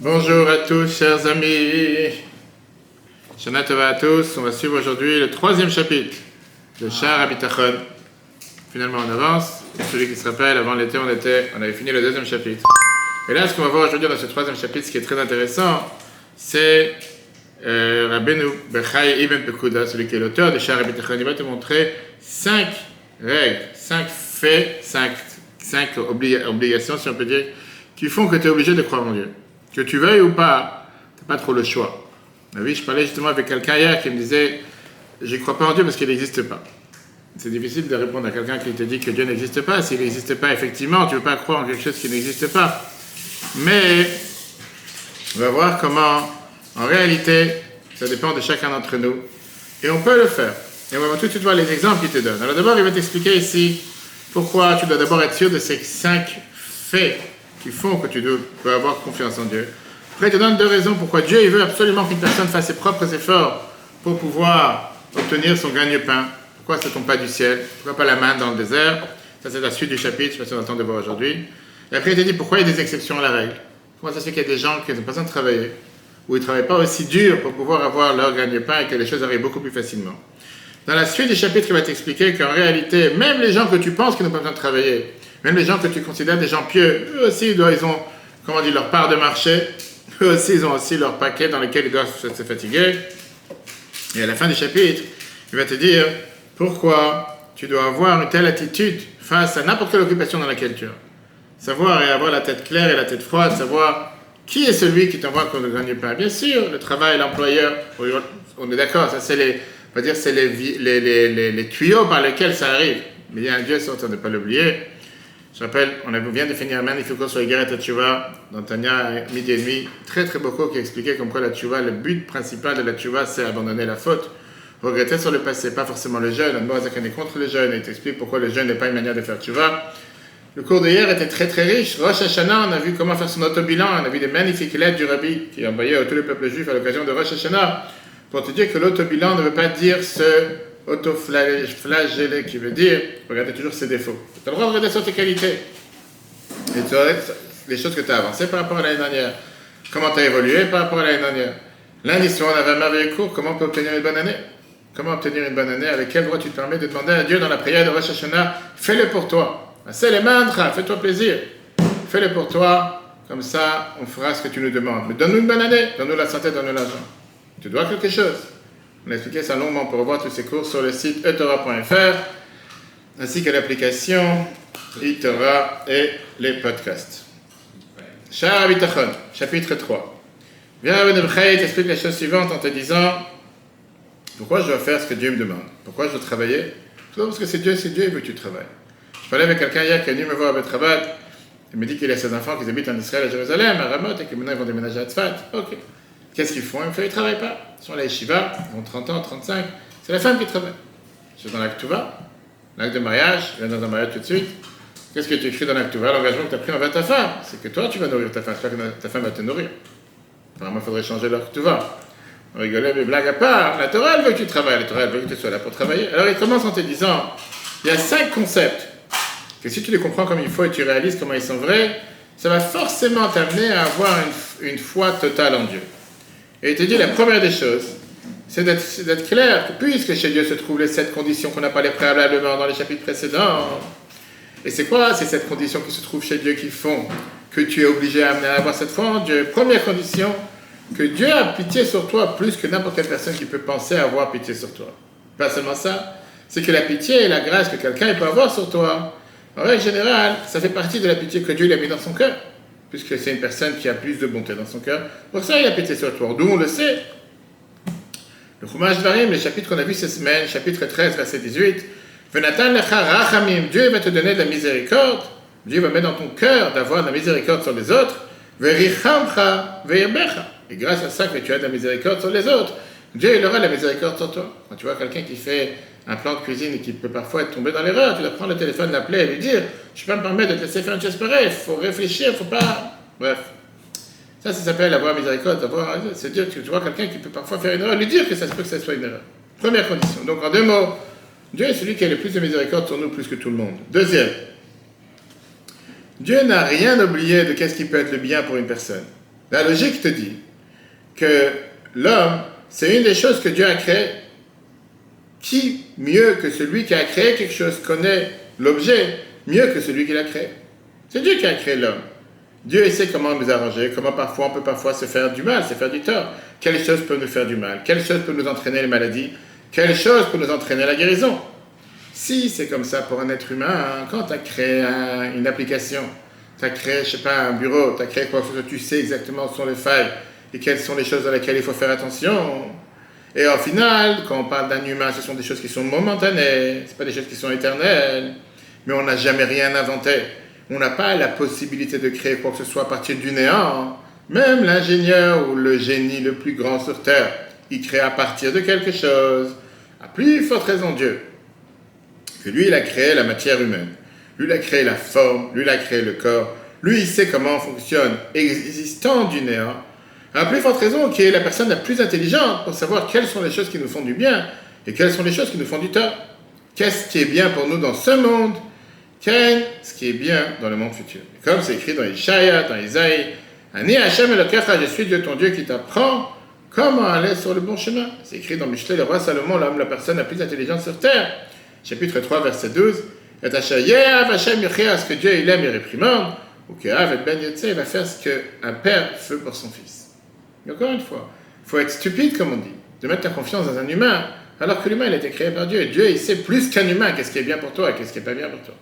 Bonjour à tous, chers amis. Shana Tova à tous. On va suivre aujourd'hui le troisième chapitre de Shah Abitachon. Finalement, on avance. Celui qui se rappelle, avant l'été, on, était, on avait fini le deuxième chapitre. Et là, ce qu'on va voir aujourd'hui dans ce troisième chapitre, ce qui est très intéressant, c'est euh, Rabbeinu Bechai Ibn Pekuda, celui qui est l'auteur de Shah Abitachon. Il va te montrer cinq règles, cinq faits, cinq, cinq obli- obligations, si on peut dire, qui font que tu es obligé de croire en Dieu. Que tu veuilles ou pas, tu n'as pas trop le choix. Oui, je parlais justement avec quelqu'un hier qui me disait Je ne crois pas en Dieu parce qu'il n'existe pas. C'est difficile de répondre à quelqu'un qui te dit que Dieu n'existe pas. S'il n'existe pas, effectivement, tu ne veux pas croire en quelque chose qui n'existe pas. Mais on va voir comment, en réalité, ça dépend de chacun d'entre nous. Et on peut le faire. Et on va tout de suite voir les exemples qu'il te donne. Alors d'abord, il va t'expliquer ici pourquoi tu dois d'abord être sûr de ces cinq faits qui font que tu peux avoir confiance en Dieu. Après, il te donne deux raisons pourquoi Dieu veut absolument qu'une personne fasse ses propres efforts pour pouvoir obtenir son gagne-pain. Pourquoi ça ne tombe pas du ciel? Pourquoi pas la main dans le désert? Ça, c'est la suite du chapitre, je ne sais pas si on de voir aujourd'hui. Et après, il te dit pourquoi il y a des exceptions à la règle. Comment ça se fait qu'il y a des gens qui n'ont pas besoin de travailler, ou ils ne travaillent pas aussi dur pour pouvoir avoir leur gagne-pain et que les choses arrivent beaucoup plus facilement? Dans la suite du chapitre, il va t'expliquer qu'en réalité, même les gens que tu penses qui n'ont pas besoin de travailler, même les gens que tu considères des gens pieux, eux aussi, ils ont, comment dire, leur part de marché. Eux aussi, ils ont aussi leur paquet dans lequel ils doivent se fatiguer. Et à la fin du chapitre, il va te dire pourquoi tu dois avoir une telle attitude face à n'importe quelle occupation dans laquelle tu es. Savoir et avoir la tête claire et la tête froide, savoir qui est celui qui t'envoie qu'on ne gagne pas. Bien sûr, le travail, l'employeur, on est d'accord, ça c'est les, on va dire, c'est les, les, les tuyaux par lesquels ça arrive. Mais il y a un Dieu, ça, on ne pas l'oublier. Je rappelle, on vient de finir un magnifique cours sur les guerres et Tchouva dans Tania, midi et demi. Très très beaucoup qui expliquait comme quoi la Tchouva, le but principal de la Tchouva, c'est abandonner la faute. Regretter sur le passé, pas forcément le jeûne. Admorazakan est contre le jeûne et il t'explique pourquoi le jeûne n'est pas une manière de faire Tchouva. Le cours d'hier était très très riche. Rosh Hashanah, on a vu comment faire son autobilan. On a vu des magnifiques lettres du Rabbi qui envoyait à tous les peuples juifs à l'occasion de Rosh Hashanah pour te dire que l'autobilan ne veut pas dire se auto-flageller, qui veut dire regarder toujours ses défauts. Tu as le droit de regarder sur tes qualités. Et tu les choses que tu as avancées par rapport à l'année dernière. Comment tu as évolué par rapport à l'année dernière. Lundi soir, on avait un merveilleux cours. Comment on peut obtenir une bonne année Comment obtenir une bonne année Avec quel droit tu te permets de demander à Dieu dans la prière de Rosh Hashanah Fais-le pour toi. C'est les mantra, fais-toi plaisir. Fais-le pour toi. Comme ça, on fera ce que tu nous demandes. Mais donne-nous une bonne année. Donne-nous la santé, donne-nous l'argent. Tu dois quelque chose. On a expliqué ça longuement pour revoir tous ces cours sur le site etora.fr ainsi que l'application eTora et les podcasts. Shah Bitachon, chapitre 3. Viens Ben Bchai t'explique la chose suivante en te disant pourquoi je dois faire ce que Dieu me demande? Pourquoi je dois travailler? Tout parce que c'est Dieu, c'est Dieu, il veut que tu travailles. Je parlais avec quelqu'un hier qui est venu me voir à Betrabat. Il me dit qu'il a ses enfants qui habitent en Israël, à Jérusalem, à Ramoth, et que maintenant ils vont déménager à Tzfat. Ok. Qu'est-ce qu'ils font? Ils ne travaillent pas. Ils sont à la yeshiva, ils ont 30 ans, 35. C'est la femme qui travaille. Suis dans l'acte Touva, l'acte de mariage, je viens dans un mariage tout de suite. Qu'est-ce que tu écris dans l'acte Touva L'engagement que tu as pris envers ta femme. C'est que toi, tu vas nourrir ta femme, c'est pas que ta femme va te nourrir. Vraiment, il faudrait changer l'acte Touva. On rigolait, mais blague à part, la Torah, elle veut que tu travailles, la Torah, elle veut que tu sois là pour travailler. Alors, il commence en te disant, il y a cinq concepts que si tu les comprends comme il faut et tu réalises comment ils sont vrais, ça va forcément t'amener à avoir une, une foi totale en Dieu. Et il te dit la première des choses, c'est d'être clair que puisque chez Dieu se trouvent les sept conditions qu'on n'a pas les préalablement dans les chapitres précédents, et c'est quoi ces sept conditions qui se trouvent chez Dieu qui font que tu es obligé à amener à avoir cette foi en Dieu? Première condition, que Dieu a pitié sur toi plus que n'importe quelle personne qui peut penser avoir pitié sur toi. Pas seulement ça, c'est que la pitié et la grâce que quelqu'un peut avoir sur toi, en règle générale, ça fait partie de la pitié que Dieu a mis dans son cœur, puisque c'est une personne qui a plus de bonté dans son cœur. Pour ça, il a pitié sur toi. D'où on le sait. Le Chumash Dvarim, le chapitre qu'on a vu cette semaine, chapitre 13, verset 18, Venatan rachamim, Dieu va te donner de la miséricorde, Dieu va mettre dans ton cœur d'avoir de la miséricorde sur les autres, verichamcha veirbecha. Et grâce à ça que tu as de la miséricorde sur les autres, Dieu il aura la miséricorde sur toi. Quand tu vois quelqu'un qui fait un plan de cuisine et qui peut parfois être tombé dans l'erreur, tu dois prendre le téléphone, l'appeler et lui dire Je peux pas me permettre de te laisser faire une chose pareille, il faut réfléchir, il faut pas. Bref. Ça, ça s'appelle avoir miséricorde, avoir, c'est dire que tu vois quelqu'un qui peut parfois faire une erreur, lui dire que ça se peut que ça soit une erreur. Première condition. Donc en deux mots, Dieu est celui qui a le plus de miséricorde sur nous plus que tout le monde. Deuxième, Dieu n'a rien oublié de qu'est-ce qui peut être le bien pour une personne. La logique te dit que l'homme, c'est une des choses que Dieu a créées. Qui, mieux que celui qui a créé quelque chose, connaît l'objet mieux que celui qui l'a créé? C'est Dieu qui a créé l'homme. Dieu sait comment nous arranger, comment parfois on peut parfois se faire du mal, se faire du tort. Quelle chose peut nous faire du mal? Quelle chose peut nous entraîner les maladies? Quelle chose peut nous entraîner la guérison? Si c'est comme ça pour un être humain, quand tu as créé une application, tu as créé, je sais pas, un bureau, tu as créé quoi que tu sais exactement où sont les failles et quelles sont les choses dans lesquelles il faut faire attention. Et au final, quand on parle d'un humain, ce sont des choses qui sont momentanées, ce pas des choses qui sont éternelles, mais on n'a jamais rien inventé. On n'a pas la possibilité de créer quoi que ce soit à partir du néant. Même l'ingénieur ou le génie le plus grand sur Terre, il crée à partir de quelque chose. À plus forte raison Dieu. Que lui, il a créé la matière humaine. Lui, il a créé la forme. Lui, il a créé le corps. Lui, il sait comment fonctionne, existant du néant. À plus forte raison qui est la personne la plus intelligente pour savoir quelles sont les choses qui nous font du bien et quelles sont les choses qui nous font du tort. Qu'est-ce qui est bien pour nous dans ce monde? Qu'est-ce qui est bien dans le monde futur? Comme c'est écrit dans Ishaïa, dans Isaïe, Ani Hashem je suis Dieu ton Dieu qui t'apprend comment aller sur le bon chemin. C'est écrit dans Michelet, le roi Salomon, l'homme, la personne la plus intelligente sur terre. Chapitre 3, verset 12. Et Hashem ce que Dieu il aime et réprimande, ou que Ben il va faire ce qu'un père fait pour son fils. Et encore une fois, il faut être stupide, comme on dit, de mettre ta confiance dans un humain, alors que l'humain, il a été créé par Dieu. Et Dieu, il sait plus qu'un humain qu'est-ce qui est bien pour toi et qu'est-ce qui n'est pas bien pour toi.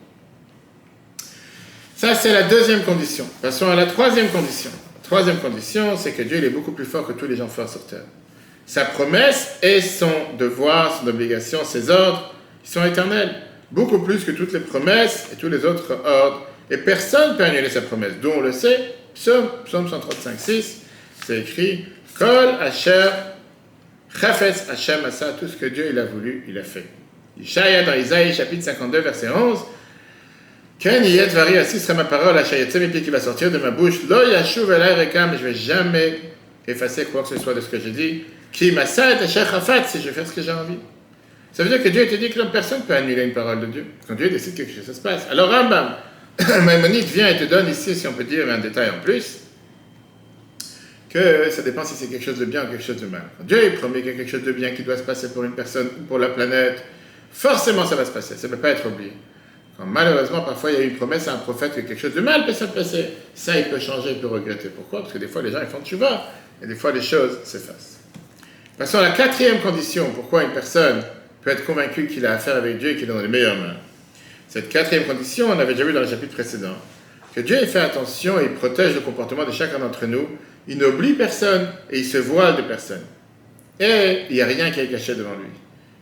Ça, c'est la deuxième condition. Passons à la troisième condition. La troisième condition, c'est que Dieu il est beaucoup plus fort que tous les gens forts sur terre. Sa promesse et son devoir, son obligation, ses ordres, ils sont éternels. Beaucoup plus que toutes les promesses et tous les autres ordres. Et personne ne peut annuler sa promesse. D'où on le sait, psaume, psaume 135, 6, c'est écrit Kol Asher Chafetz Hashem Asa, tout ce que Dieu il a voulu, il a fait. Ishaïa dans Isaïe chapitre 52, verset 11. Ken yet vari assis sera ma parole, mes pieds qui va sortir de ma bouche. Lo yashuv mais je vais jamais effacer quoi que ce soit de ce que j'ai dit. Qui masad asher chafat, si je fais ce que j'ai envie. Ça veut dire que Dieu te dit que personne ne peut annuler une parole de Dieu. Quand Dieu décide quelque chose, ça se passe. Alors Rambam, Maïmonide vient et te donne ici, si on peut dire, un détail en plus, que ça dépend si c'est quelque chose de bien ou quelque chose de mal. Quand Dieu promet qu'il y a quelque chose de bien qui doit se passer pour une personne ou pour la planète, forcément ça va se passer, ça ne peut pas être oublié malheureusement, parfois, il y a une promesse à un prophète que quelque chose de mal peut se passer, ça, il peut changer, il peut regretter. Pourquoi? Parce que des fois, les gens, ils font tu vas, et des fois, les choses s'effacent. Passons à la quatrième condition, pourquoi une personne peut être convaincue qu'il a affaire avec Dieu et qu'il est dans les meilleures mains? Cette quatrième condition, on avait déjà vu dans le chapitre précédent, que Dieu fait attention et protège le comportement de chacun d'entre nous, il n'oublie personne et il se voile de personne. Et il n'y a rien qui est caché devant lui.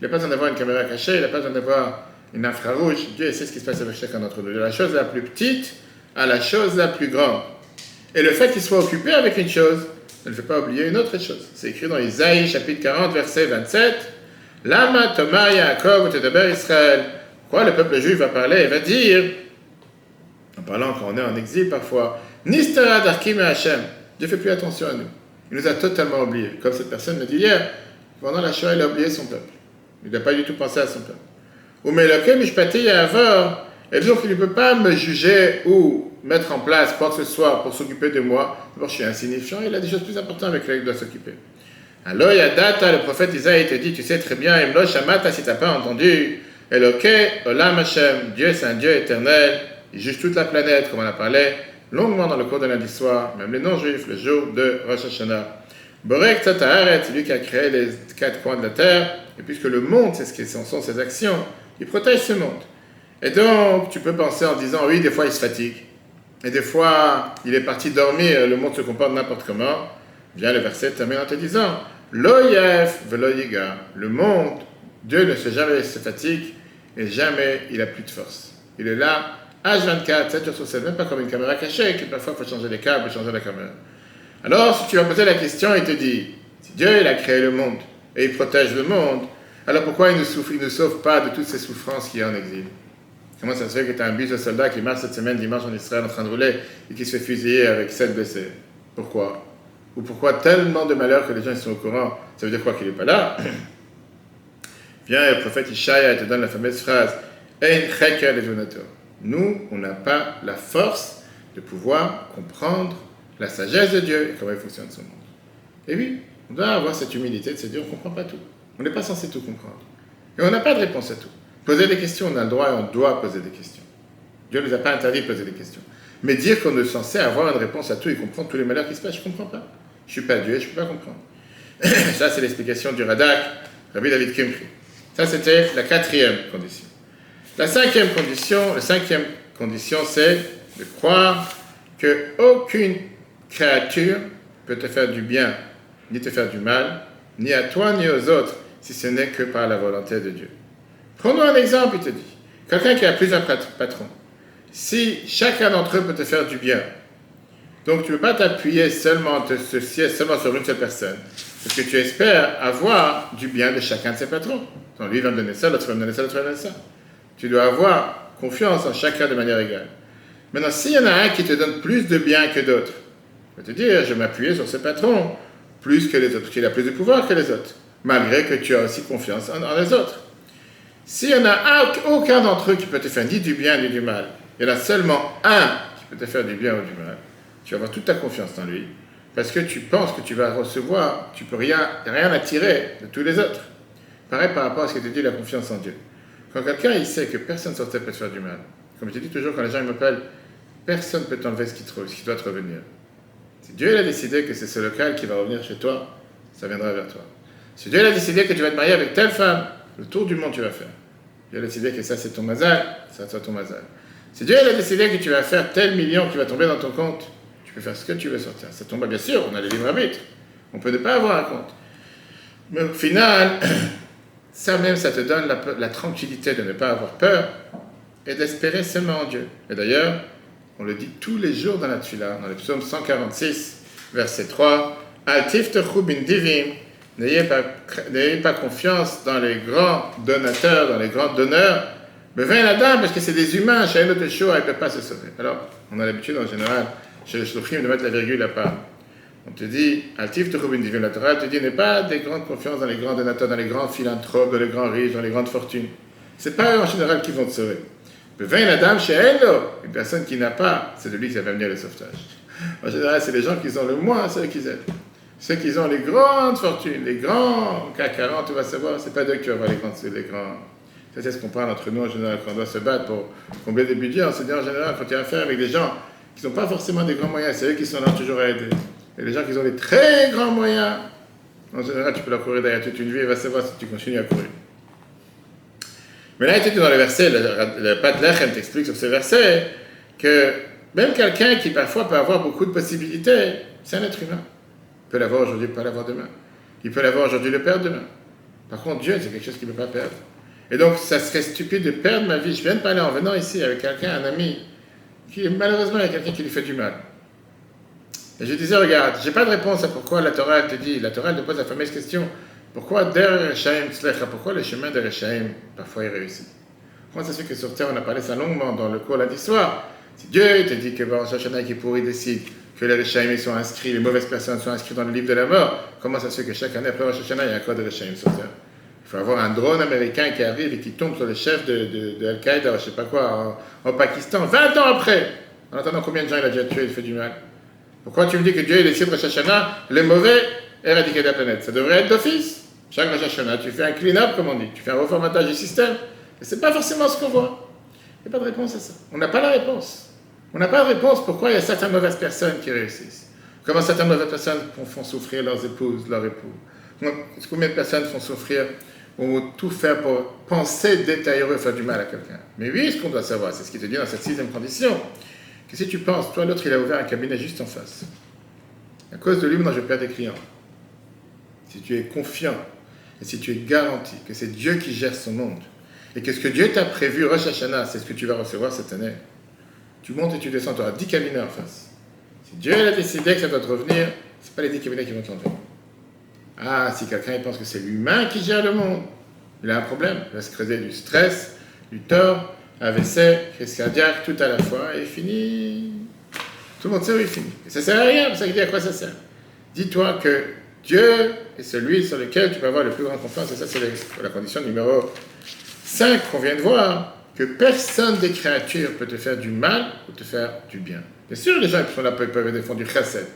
Il n'a pas besoin d'avoir une caméra cachée, il n'a pas besoin d'avoir une infrarouge, Dieu sait ce qui se passe avec chacun d'entre nous, de la chose la plus petite à la chose la plus grande. Et le fait qu'il soit occupé avec une chose, ne fait pas oublier une autre chose. C'est écrit dans Isaïe chapitre 40, verset 27. Lama Toma Yaakov Tedaber Israël. Quoi le peuple juif va parler et va dire, en parlant quand on est en exil parfois, Nistara Darkim Hashem. Dieu fait plus attention à nous. Il nous a totalement oubliés. Comme cette personne me dit hier, pendant la Shoah, il a oublié son peuple. Il n'a pas du tout pensé à son peuple. Et donc, il ne peut pas me juger ou mettre en place quoi que ce soit pour s'occuper de moi. D'abord, je suis insignifiant, il a des choses plus importantes avec lesquelles il doit s'occuper. Alors, il y a data, le prophète Isaïe te dit, tu sais très bien, Imlo Shamata, si tu n'as pas entendu, Eloke, Olam Hashem, Dieu c'est un Dieu éternel, il juge toute la planète, comme on a parlé longuement dans le cours de lundi soir, même les non-juifs, le jour de Rosh Hashanah. Borek Tataharet, c'est lui qui a créé les quatre coins de la terre, et puisque le monde, c'est ce qui sont ses actions, il protège ce monde. Et donc, tu peux penser en disant, oui, des fois il se fatigue. Et des fois, il est parti dormir, le monde se comporte n'importe comment. Vient le verset termine en te disant, veloyiga, le monde, Dieu ne se jamais se fatigue et jamais il a plus de force. Il est là, H24, 7 jours sur 7, même pas comme une caméra cachée, que parfois il faut changer les câbles, changer la caméra. Alors, si tu vas poser la question, il te dit, si Dieu il a créé le monde et il protège le monde, alors pourquoi il ne, nous sauve pas de toutes ces souffrances qu'il y a en exil? Comment ça se fait que tu as un bus de soldats qui marche cette semaine dimanche en Israël en train de rouler et qui se fait fusiller avec sept blessés? Pourquoi? Ou pourquoi tellement de malheurs que les gens sont au courant? Ça veut dire quoi qu'il n'est pas là? Viens, le prophète et te donne la fameuse phrase Nous, on n'a pas la force de pouvoir comprendre la sagesse de Dieu et comment il fonctionne son monde. Et oui, on doit avoir cette humilité de se dire on ne comprend pas tout. On n'est pas censé tout comprendre. Et on n'a pas de réponse à tout. Poser des questions, on a le droit et on doit poser des questions. Dieu ne nous a pas interdit de poser des questions. Mais dire qu'on est censé avoir une réponse à tout et comprendre tous les malheurs qui se passent, je ne comprends pas. Je ne suis pas Dieu, je ne peux pas comprendre. Ça, c'est l'explication du Radak, Rabbi David Kimri. Ça, c'était la quatrième condition. La cinquième condition, la cinquième condition, c'est de croire que aucune créature peut te faire du bien, ni te faire du mal, ni à toi, ni aux autres, si ce n'est que par la volonté de Dieu. Prenons un exemple, il te dit. Quelqu'un qui a plusieurs patrons. Si chacun d'entre eux peut te faire du bien, donc tu ne peux pas t'appuyer seulement, sur une seule personne, parce que tu espères avoir du bien de chacun de ses patrons. Donc lui va me donner ça, l'autre va me donner ça, l'autre va me donner ça. Tu dois avoir confiance en chacun de manière égale. Maintenant, s'il y en a un qui te donne plus de bien que d'autres, je vais te dire, je vais m'appuyer sur ce patron plus que les autres, qu'il a plus de pouvoir que les autres, malgré que tu as aussi confiance en, les autres. S'il n'y en a aucun d'entre eux qui peut te faire ni du bien ni du mal, il y en a seulement un qui peut te faire du bien ou du mal, tu vas avoir toute ta confiance en lui, parce que tu penses que tu vas recevoir, tu peux rien, rien attirer de tous les autres. Pareil par rapport à ce que tu dis, la confiance en Dieu. Quand quelqu'un il sait que personne sur terre peut te faire du mal, comme je dis toujours quand les gens m'appellent, personne ne peut t'enlever ce qui, ce qui doit te revenir. Si Dieu a décidé que c'est ce local qui va revenir chez toi, ça viendra vers toi. Si Dieu a décidé que tu vas te marier avec telle femme, le tour du monde tu vas faire. Dieu a décidé que ça c'est ton mazal, ça sera ton mazal. Si Dieu a décidé que tu vas faire tel million qui va tomber dans ton compte, tu peux faire ce que tu veux sortir. Ça tombe bien sûr, on a les livres arbitres. On peut ne pas avoir un compte. Mais au final, ça même, ça te donne la, tranquillité de ne pas avoir peur et d'espérer seulement en Dieu. Et d'ailleurs, on le dit tous les jours dans la Tula, dans le psaume 146, verset 3. Altif divim, n'ayez pas, n'ayez pas confiance dans les grands donateurs, dans les grands donneurs, mais vint la dame parce que c'est des humains, chez show, elle ne peut pas se sauver. Alors, on a l'habitude en général, chez shluchim, de mettre la virgule à part. On te dit, Altif divim, la Torah te dit, n'aie pas des grandes confiances dans les grands donateurs, dans les grands philanthropes, dans les grands riches, dans les grandes fortunes. C'est pas en général qui vont te sauver. Vin la dame chez elle, une personne qui n'a pas, c'est de lui qui va venir le sauvetage. En général, c'est les gens qui ont le moins, ceux qui aident. Ceux qui ont les grandes fortunes, les grands CAC 40, tu vas savoir, c'est pas d'eux que tu vas voir les grands. Les grands. Ça, c'est ce qu'on parle entre nous en général quand on doit se battre pour combler des budgets. On se dit en général, quand tu as affaire avec des gens qui n'ont pas forcément des grands moyens, c'est eux qui sont là toujours à aider. Et les gens qui ont des très grands moyens, en général, tu peux leur courir derrière toute une vie et va savoir si tu continues à courir. Mais là, tu dans le verset, le, le Pat Lechem t'explique sur ce verset que même quelqu'un qui parfois peut avoir beaucoup de possibilités, c'est un être humain. Il peut l'avoir aujourd'hui, pas l'avoir demain. Il peut l'avoir aujourd'hui, le perdre demain. Par contre, Dieu, c'est quelque chose qu'il ne peut pas perdre. Et donc, ça serait stupide de perdre ma vie. Je viens de parler en venant ici avec quelqu'un, un ami, qui malheureusement, il y a quelqu'un qui lui fait du mal. Et je disais, regarde, j'ai pas de réponse à pourquoi la Torah te dit, la Torah te pose la fameuse question, pourquoi pourquoi le chemin de Rechaim, parfois il réussit Comment ça se fait que sur Terre, on a parlé ça longuement dans le cours lundi soir? Si Dieu te dit que Baruch Hashanah qui pourrit décide que les Rechaim sont inscrits, les mauvaises personnes sont inscrites dans le livre de la mort, comment ça se fait que chaque année après Rosh Hashanah, il y a un code de Rechaim sur Terre? Il faut avoir un drone américain qui arrive et qui tombe sur le chef de, de, Al-Qaïda, je ne sais pas quoi, en, Pakistan, 20 ans après! En attendant, combien de gens il a déjà tué, il fait du mal? Pourquoi tu me dis que Dieu il décide Rosh Hashanah, les mauvais éradiqués de la planète Ça devrait être d'office chaque Rosh tu fais un clean-up, comme on dit, tu fais un reformatage du système. Mais ce n'est pas forcément ce qu'on voit. Il n'y a pas de réponse à ça. On n'a pas la réponse. On n'a pas de réponse pourquoi il y a certaines mauvaises personnes qui réussissent. Comment certaines mauvaises personnes font souffrir leurs épouses, leurs époux. Combien de personnes font souffrir ou tout faire pour penser détailler faire du mal à quelqu'un? Mais oui, ce qu'on doit savoir, c'est ce qu'il te dit dans cette sixième condition, que si tu penses, toi l'autre il a ouvert un cabinet juste en face, à cause de lui, moi je perds des clients. Si tu es confiant et si tu es garanti que c'est Dieu qui gère son monde, et que ce que Dieu t'a prévu, Rosh Hashanah, c'est ce que tu vas recevoir cette année, tu montes et tu descends, tu auras 10 cabinets en face. Si Dieu a décidé que ça doit te revenir, ce pas les 10 cabinets qui vont t'enlever. Ah, si quelqu'un pense que c'est l'humain qui gère le monde, il a un problème. Il va se creuser du stress, du tort, AVC, crise cardiaque, tout à la fois, et il finit. Tout le monde sait où il finit. Et ça sert à rien, ça dit à quoi ça sert. Dis-toi que Dieu est celui sur lequel tu peux avoir le plus grand confiance. Et ça, c'est la condition numéro 5 qu'on vient de voir, que personne des créatures peut te faire du mal ou te faire du bien. Bien sûr, les gens qui sont là peuvent défendre du chesed.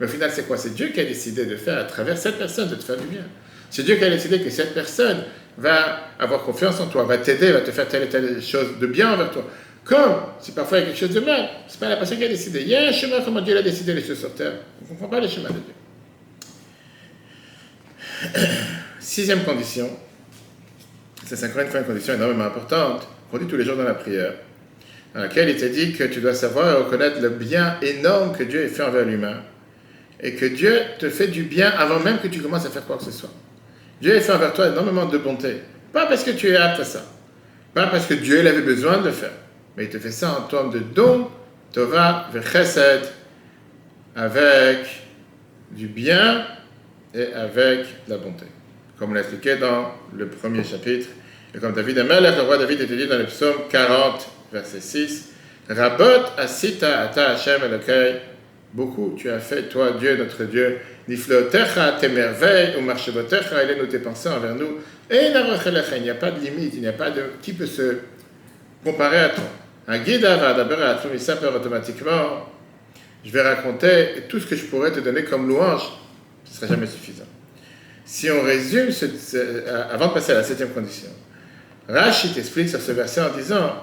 Mais au final, c'est quoi? C'est Dieu qui a décidé de faire à travers cette personne, de te faire du bien. C'est Dieu qui a décidé que cette personne va avoir confiance en toi, va t'aider, va te faire telle et telle chose de bien envers toi. Comme si parfois il y a quelque chose de mal, c'est pas la personne qui a décidé. Il y a un chemin comment Dieu a décidé les choses sur terre. On ne comprend pas les chemins de Dieu. Sixième condition, c'est encore une fois une condition énormément importante, qu'on dit tous les jours dans la prière, dans laquelle il te dit que tu dois savoir et reconnaître le bien énorme que Dieu a fait envers l'humain, et que Dieu te fait du bien avant même que tu commences à faire quoi que ce soit. Dieu fait envers toi énormément de bonté, pas parce que tu es apte à ça, pas parce que Dieu avait besoin de faire, mais il te fait ça en termes de don, tova, vechesed, avec du bien et avec la bonté. Comme on l'a expliqué dans le premier chapitre, et comme David Amel, le roi David était dit dans le psaume 40, verset 6, Rabot asita beaucoup tu as fait, toi, Dieu, notre Dieu, niflotecha, tes merveilles, ou marchevotecha, est nous tes pensées envers nous, et il n'y a pas de limite, il n'y a pas de, qui peut se comparer à toi. Un guide va d'abord à la ça automatiquement, je vais raconter tout ce que je pourrais te donner comme louange, ce ne sera jamais suffisant. Si on résume, avant de passer à la septième condition, Rachid t'explique sur ce verset en disant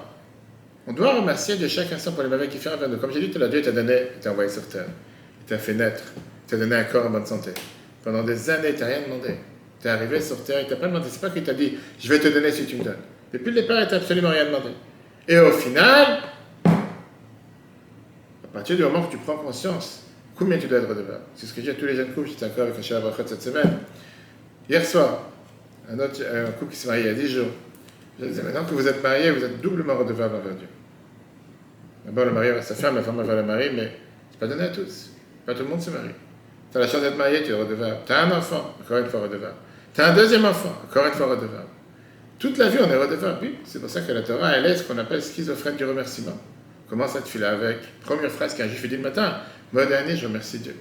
on doit remercier de chaque instant pour les merveilles qu'il fait envers nous. Comme j'ai dit tout Dieu t'a donné, t'a envoyé sur terre, t'a fait naître, t'a donné un corps en bonne santé. Pendant des années, il t'a rien demandé. Tu es arrivé sur terre, il t'a pas demandé. C'est pas qu'il t'a dit je vais te donner si tu me donnes. Depuis le départ, il t'a absolument rien demandé. Et au final, à partir du moment où tu prends conscience, combien tu dois être redevable C'est ce que j'ai à tous les jeunes couples. J'étais encore avec un de cette semaine. Hier soir, un, autre, un couple qui s'est marié il y a 10 jours. Je disais, maintenant que vous êtes marié, vous êtes doublement redevable envers Dieu. D'abord, le mari envers sa femme, la femme envers le mari, mais c'est pas donné à tous. Pas tout le monde se marie. Tu as la chance d'être marié, tu es redevable. Tu as un enfant, encore une fois redevable. Tu as un deuxième enfant, encore une fois redevable. Toute la vie, on est redevable. Oui, c'est pour ça que la Torah, elle est ce qu'on appelle schizophrène du remerciement. Commence à te filer avec? Première phrase qu'un juif dit le matin, moi dernier, je remercie Dieu.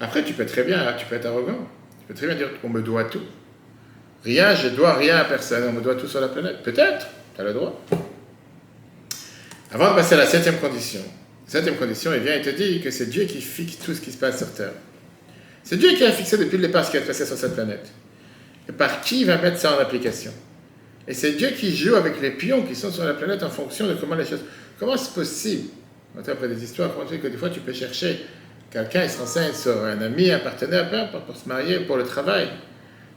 Après, tu peux très bien, tu peux être arrogant. Tu peux très bien dire, on me doit tout. Rien, je dois rien à personne, on me doit tout sur la planète. Peut-être, tu as le droit. Avant de passer à la septième condition, septième condition, il vient et te dit que c'est Dieu qui fixe tout ce qui se passe sur Terre. C'est Dieu qui a fixé depuis le départ ce qui est passé sur cette planète. Et par qui il va mettre ça en application? Et c'est Dieu qui joue avec les pions qui sont sur la planète en fonction de comment les choses. Comment c'est possible? Après des histoires, que des fois tu peux chercher quelqu'un, il se renseigne sur un ami, un partenaire, peu importe, pour se marier, pour le travail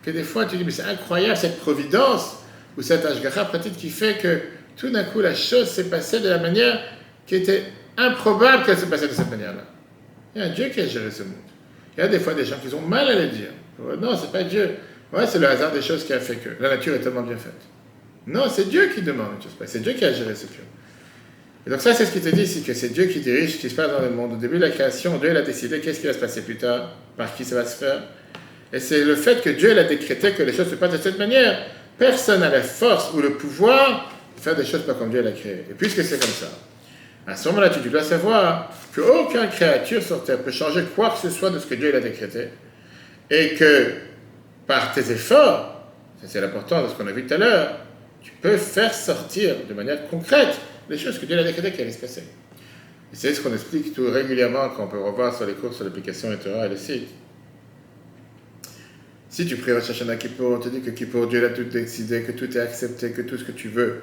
que des fois tu dis, mais c'est incroyable cette providence ou cette ashgacha pratique qui fait que tout d'un coup la chose s'est passée de la manière qui était improbable qu'elle se passait de cette manière-là. Il y a un Dieu qui a géré ce monde. Il y a des fois des gens qui ont mal à le dire. Non, c'est pas Dieu. Ouais, c'est le hasard des choses qui a fait que la nature est tellement bien faite. Non, c'est Dieu qui demande C'est Dieu qui a géré ce pion. Et donc ça, c'est ce qui te dit ici, que c'est Dieu qui dirige ce qui se passe dans le monde. Au début de la création, Dieu a décidé qu'est-ce qui va se passer plus tard, par qui ça va se faire. Et c'est le fait que Dieu a décrété que les choses se passent de cette manière. Personne n'a la force ou le pouvoir de faire des choses pas comme Dieu l'a créé. Et puisque c'est comme ça, à ce moment-là, tu dois savoir qu'aucune créature sur terre peut changer quoi que ce soit de ce que Dieu a décrété. Et que par tes efforts, c'est l'important de ce qu'on a vu tout à l'heure, tu peux faire sortir de manière concrète les choses que Dieu a décrétées qui allaient se passer. Et c'est ce qu'on explique tout régulièrement quand on peut revoir sur les cours sur l'application et le site. Si tu pries Rosh Hashanah Kippour, on te dit que Kippour, Dieu l'a tout décidé, que tout est accepté, que tout ce que tu veux,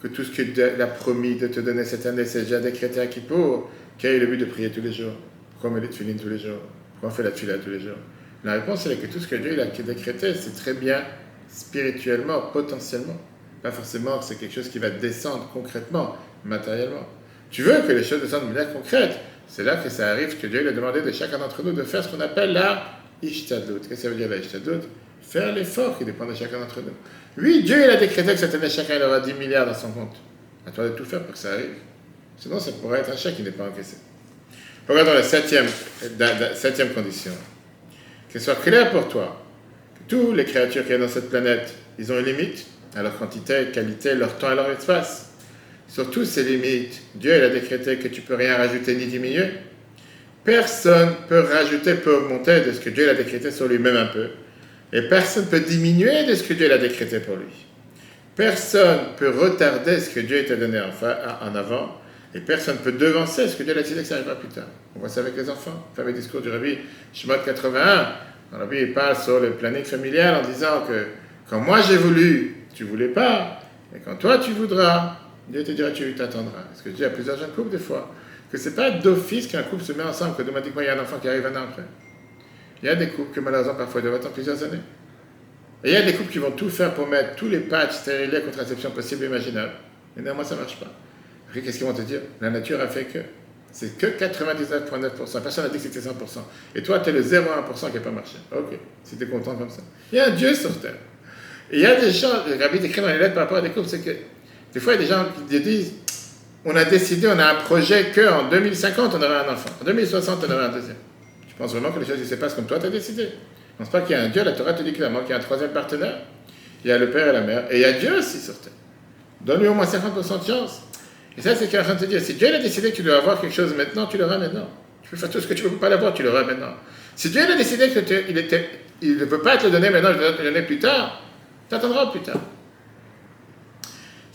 que tout ce qu'il a promis de te donner cette année, c'est déjà décrété à Kippour. Quel est le but de prier tous les jours? Pourquoi on met les tefillin tous les jours? Pourquoi on fait la tuila tous les jours? La réponse est que tout ce que Dieu a décrété, c'est très bien spirituellement, potentiellement. Pas forcément c'est quelque chose qui va descendre concrètement, matériellement. Tu veux que les choses descendent de manière concrète? C'est là que ça arrive que Dieu a demandé de chacun d'entre nous de faire ce qu'on appelle la Ishtadlut. Qu'est-ce que ça veut dire la Ishtadlut Faire l'effort qui dépend de chacun d'entre nous. Oui, Dieu il a décrété que cette année, chacun aura 10 milliards dans son compte. À toi de tout faire pour que ça arrive. Sinon, ça pourrait être un chèque qui n'est pas encaissé. Regardons la septième, septième condition. Qu'il soit clair pour toi que toutes les créatures qui sont dans cette planète, ils ont une limite à leur quantité, qualité, leur temps et leur espace. Sur toutes ces limites, Dieu il a décrété que tu peux rien rajouter ni diminuer. Personne peut rajouter, peut augmenter de ce que Dieu a décrété sur lui-même un peu. Et personne peut diminuer de ce que Dieu a décrété pour lui. Personne peut retarder ce que Dieu t'a donné en avant. Et personne ne peut devancer ce que Dieu a décidé que ça arrivera plus tard. On voit ça avec les enfants. Le discours du Rabbi Shemot 81. Le Rabbi il parle sur le planning familial en disant que quand moi j'ai voulu, tu voulais pas. Et quand toi tu voudras, Dieu te dira tu t'attendras. Parce que Dieu a plusieurs jeunes couples des fois. Que c'est pas d'office qu'un couple se met ensemble, que automatiquement il y a un enfant qui arrive un an après. Il y a des couples que malheureusement parfois doivent attendre plusieurs années. Et il y a des couples qui vont tout faire pour mettre tous les patchs stériles, contraception possibles et imaginables. Et néanmoins, ça ne marche pas. Qu'est-ce qu'ils vont te dire? La nature a fait que. C'est que 99,9%. Personne n'a dit que c'était 100%. Et toi, tu es le 0,1% qui n'a pas marché. Ok, si tu es content comme ça. Il y a un Dieu sur terre. Il y a des gens, le rabbi écrit dans les lettres par rapport à des couples, c'est que des fois, il y a des gens qui disent on a décidé, on a un projet qu'en 2050, on aura un enfant. En 2060, on aura un deuxième. Je pense vraiment que les choses se passent comme toi, tu as décidé. Je ne pense pas qu'il y a un Dieu, la Torah te dit clairement qu'il y a un troisième partenaire. Il y a le Père et la Mère. Et il y a Dieu aussi sur terre. Donne-lui au moins 50% de chance. Et ça, c'est ce qu'il est en train de te dire. Si Dieu a décidé que tu dois avoir quelque chose maintenant, tu l'auras maintenant. Tu peux faire tout ce que tu ne peux pas l'avoir, tu l'auras maintenant. Si Dieu a décidé qu'il il ne peut pas te le donner maintenant, il va te le donner plus tard, tu attendras plus tard.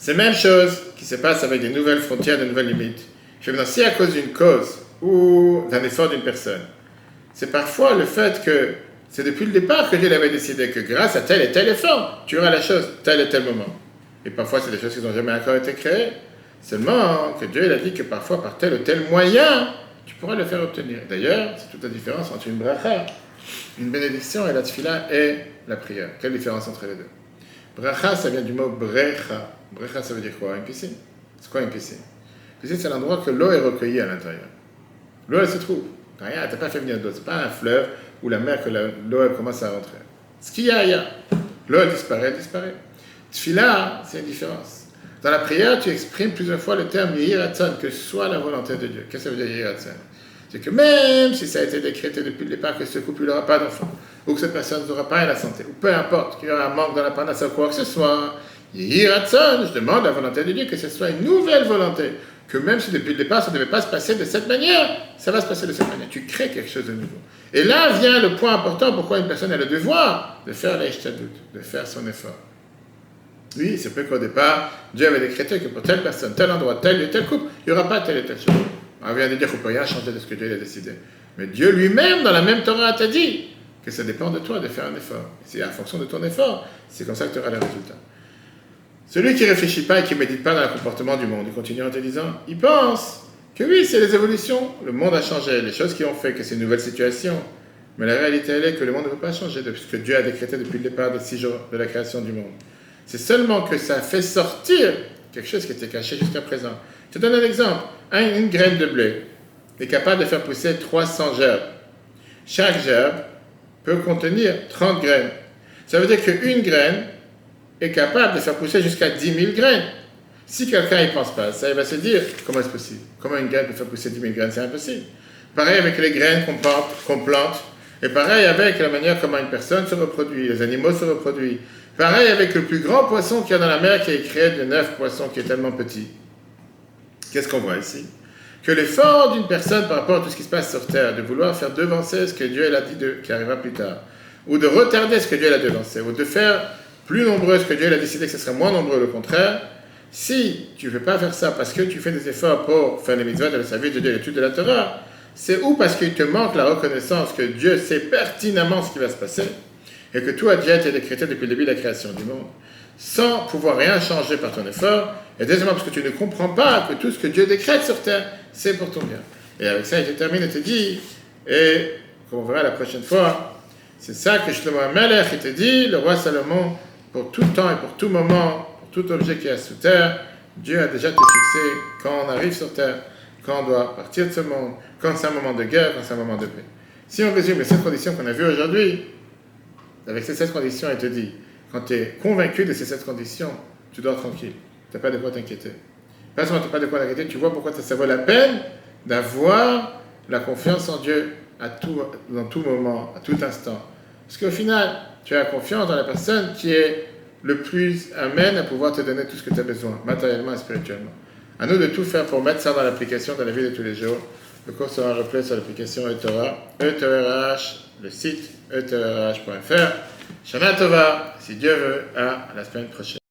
C'est la même chose qui se passe avec des nouvelles frontières, de nouvelles limites. Je veux dire, si à cause d'une cause ou d'un effort d'une personne, c'est parfois le fait que c'est depuis le départ que Dieu avait décidé que grâce à tel et tel effort, tu auras la chose, tel et tel moment. Et parfois, c'est des choses qui n'ont jamais encore été créées. Seulement que Dieu a dit que parfois, par tel ou tel moyen, tu pourras le faire obtenir. D'ailleurs, c'est toute la différence entre une bracha, une bénédiction et la tfila et la prière. Quelle différence entre les deux? Bracha, ça vient du mot brecha. Brecha, ça veut dire quoi Une piscine. C'est quoi une piscine Une piscine, c'est l'endroit que l'eau est recueillie à l'intérieur. L'eau, elle se trouve. Rien, t'as pas fait venir d'eau. C'est pas un fleuve ou la mer que l'eau, commence à rentrer. Ce qu'il y a, il y a. L'eau, elle disparaît, elle disparaît. Tfila, c'est une différence. Dans la prière, tu exprimes plusieurs fois le terme Yiratzon, que soit la volonté de Dieu. Qu'est-ce que ça veut dire Yiratzon? C'est que même si ça a été décrété depuis le départ que ce couple n'aura pas d'enfant, ou que cette personne n'aura pas la santé, ou peu importe, qu'il y aura un manque dans la panacée ou quoi que ce soit, je demande la volonté de Dieu que ce soit une nouvelle volonté. Que même si depuis le départ ça ne devait pas se passer de cette manière, ça va se passer de cette manière. Tu crées quelque chose de nouveau. Et là vient le point important pourquoi une personne a le devoir de faire l'Eishtadout, de faire son effort. Oui, c'est vrai qu'au départ, Dieu avait décrété que pour telle personne, tel endroit, tel et tel couple, il n'y aura pas telle et telle chose. On vient de dire qu'on ne peut rien changer de ce que Dieu a décidé. Mais Dieu lui-même, dans la même Torah, t'a dit que ça dépend de toi de faire un effort. C'est en fonction de ton effort, c'est comme ça que tu auras le résultat. Celui qui réfléchit pas et qui médite pas dans le comportement du monde, il continue en te disant, il pense que oui, c'est les évolutions, le monde a changé, les choses qui ont fait que c'est une nouvelle situation. Mais la réalité, elle est que le monde ne peut pas changer depuis ce que Dieu a décrété depuis le départ des six jours de la création du monde. C'est seulement que ça fait sortir quelque chose qui était caché jusqu'à présent. Je te donne un exemple. Une graine de blé est capable de faire pousser 300 gerbes. Chaque gerbe peut contenir 30 graines. Ça veut dire qu'une graine est capable de faire pousser jusqu'à 10 000 graines. Si quelqu'un n'y pense pas, ça il va se dire comment est-ce possible? Comment une graine peut faire pousser 10 000 graines? C'est impossible. Pareil avec les graines qu'on plante, et pareil avec la manière comment une personne se reproduit, les animaux se reproduisent. Pareil avec le plus grand poisson qu'il y a dans la mer qui est créé de neuf poissons qui est tellement petit. Qu'est-ce qu'on voit ici? Que l'effort d'une personne par rapport à tout ce qui se passe sur Terre, de vouloir faire devancer ce que Dieu a dit de, qui arrivera plus tard, ou de retarder ce que Dieu a devancé, ou de faire plus nombreux ce que Dieu a décidé que ce serait moins nombreux, le contraire, si tu ne veux pas faire ça parce que tu fais des efforts pour faire les mitzvahs de la service de Dieu, l'étude de la Torah, c'est ou parce qu'il te manque la reconnaissance que Dieu sait pertinemment ce qui va se passer, et que tout a déjà été décrété depuis le début de la création du monde, sans pouvoir rien changer par ton effort, et deuxièmement parce que tu ne comprends pas que tout ce que Dieu décrète sur terre, c'est pour ton bien. Et avec ça, il te termine et te dit, et comme on verra la prochaine fois, c'est ça que Shlomo Melech, il te dit, le roi Salomon, pour tout temps et pour tout moment, pour tout objet qui est sous terre, Dieu a déjà tout fixé quand on arrive sur terre, quand on doit partir de ce monde, quand c'est un moment de guerre, quand c'est un moment de paix. Si on résume les sept conditions qu'on a vues aujourd'hui, avec ces sept conditions, il te dit, quand tu es convaincu de ces sept conditions, tu dors tranquille. Tu n'as pas de quoi t'inquiéter. Pas seulement tu n'as pas de quoi t'inquiéter, tu vois pourquoi ça vaut la peine d'avoir la confiance en Dieu à tout, dans tout moment, à tout instant. Parce qu'au final, tu as confiance dans la personne qui est le plus amène à pouvoir te donner tout ce que tu as besoin, matériellement et spirituellement. À nous de tout faire pour mettre ça dans l'application dans la vie de tous les jours. Le cours sera replay sur l'application eTorah, E-T-O-R-H, le site etorah.fr. Shana Tova, si Dieu veut, à la semaine prochaine.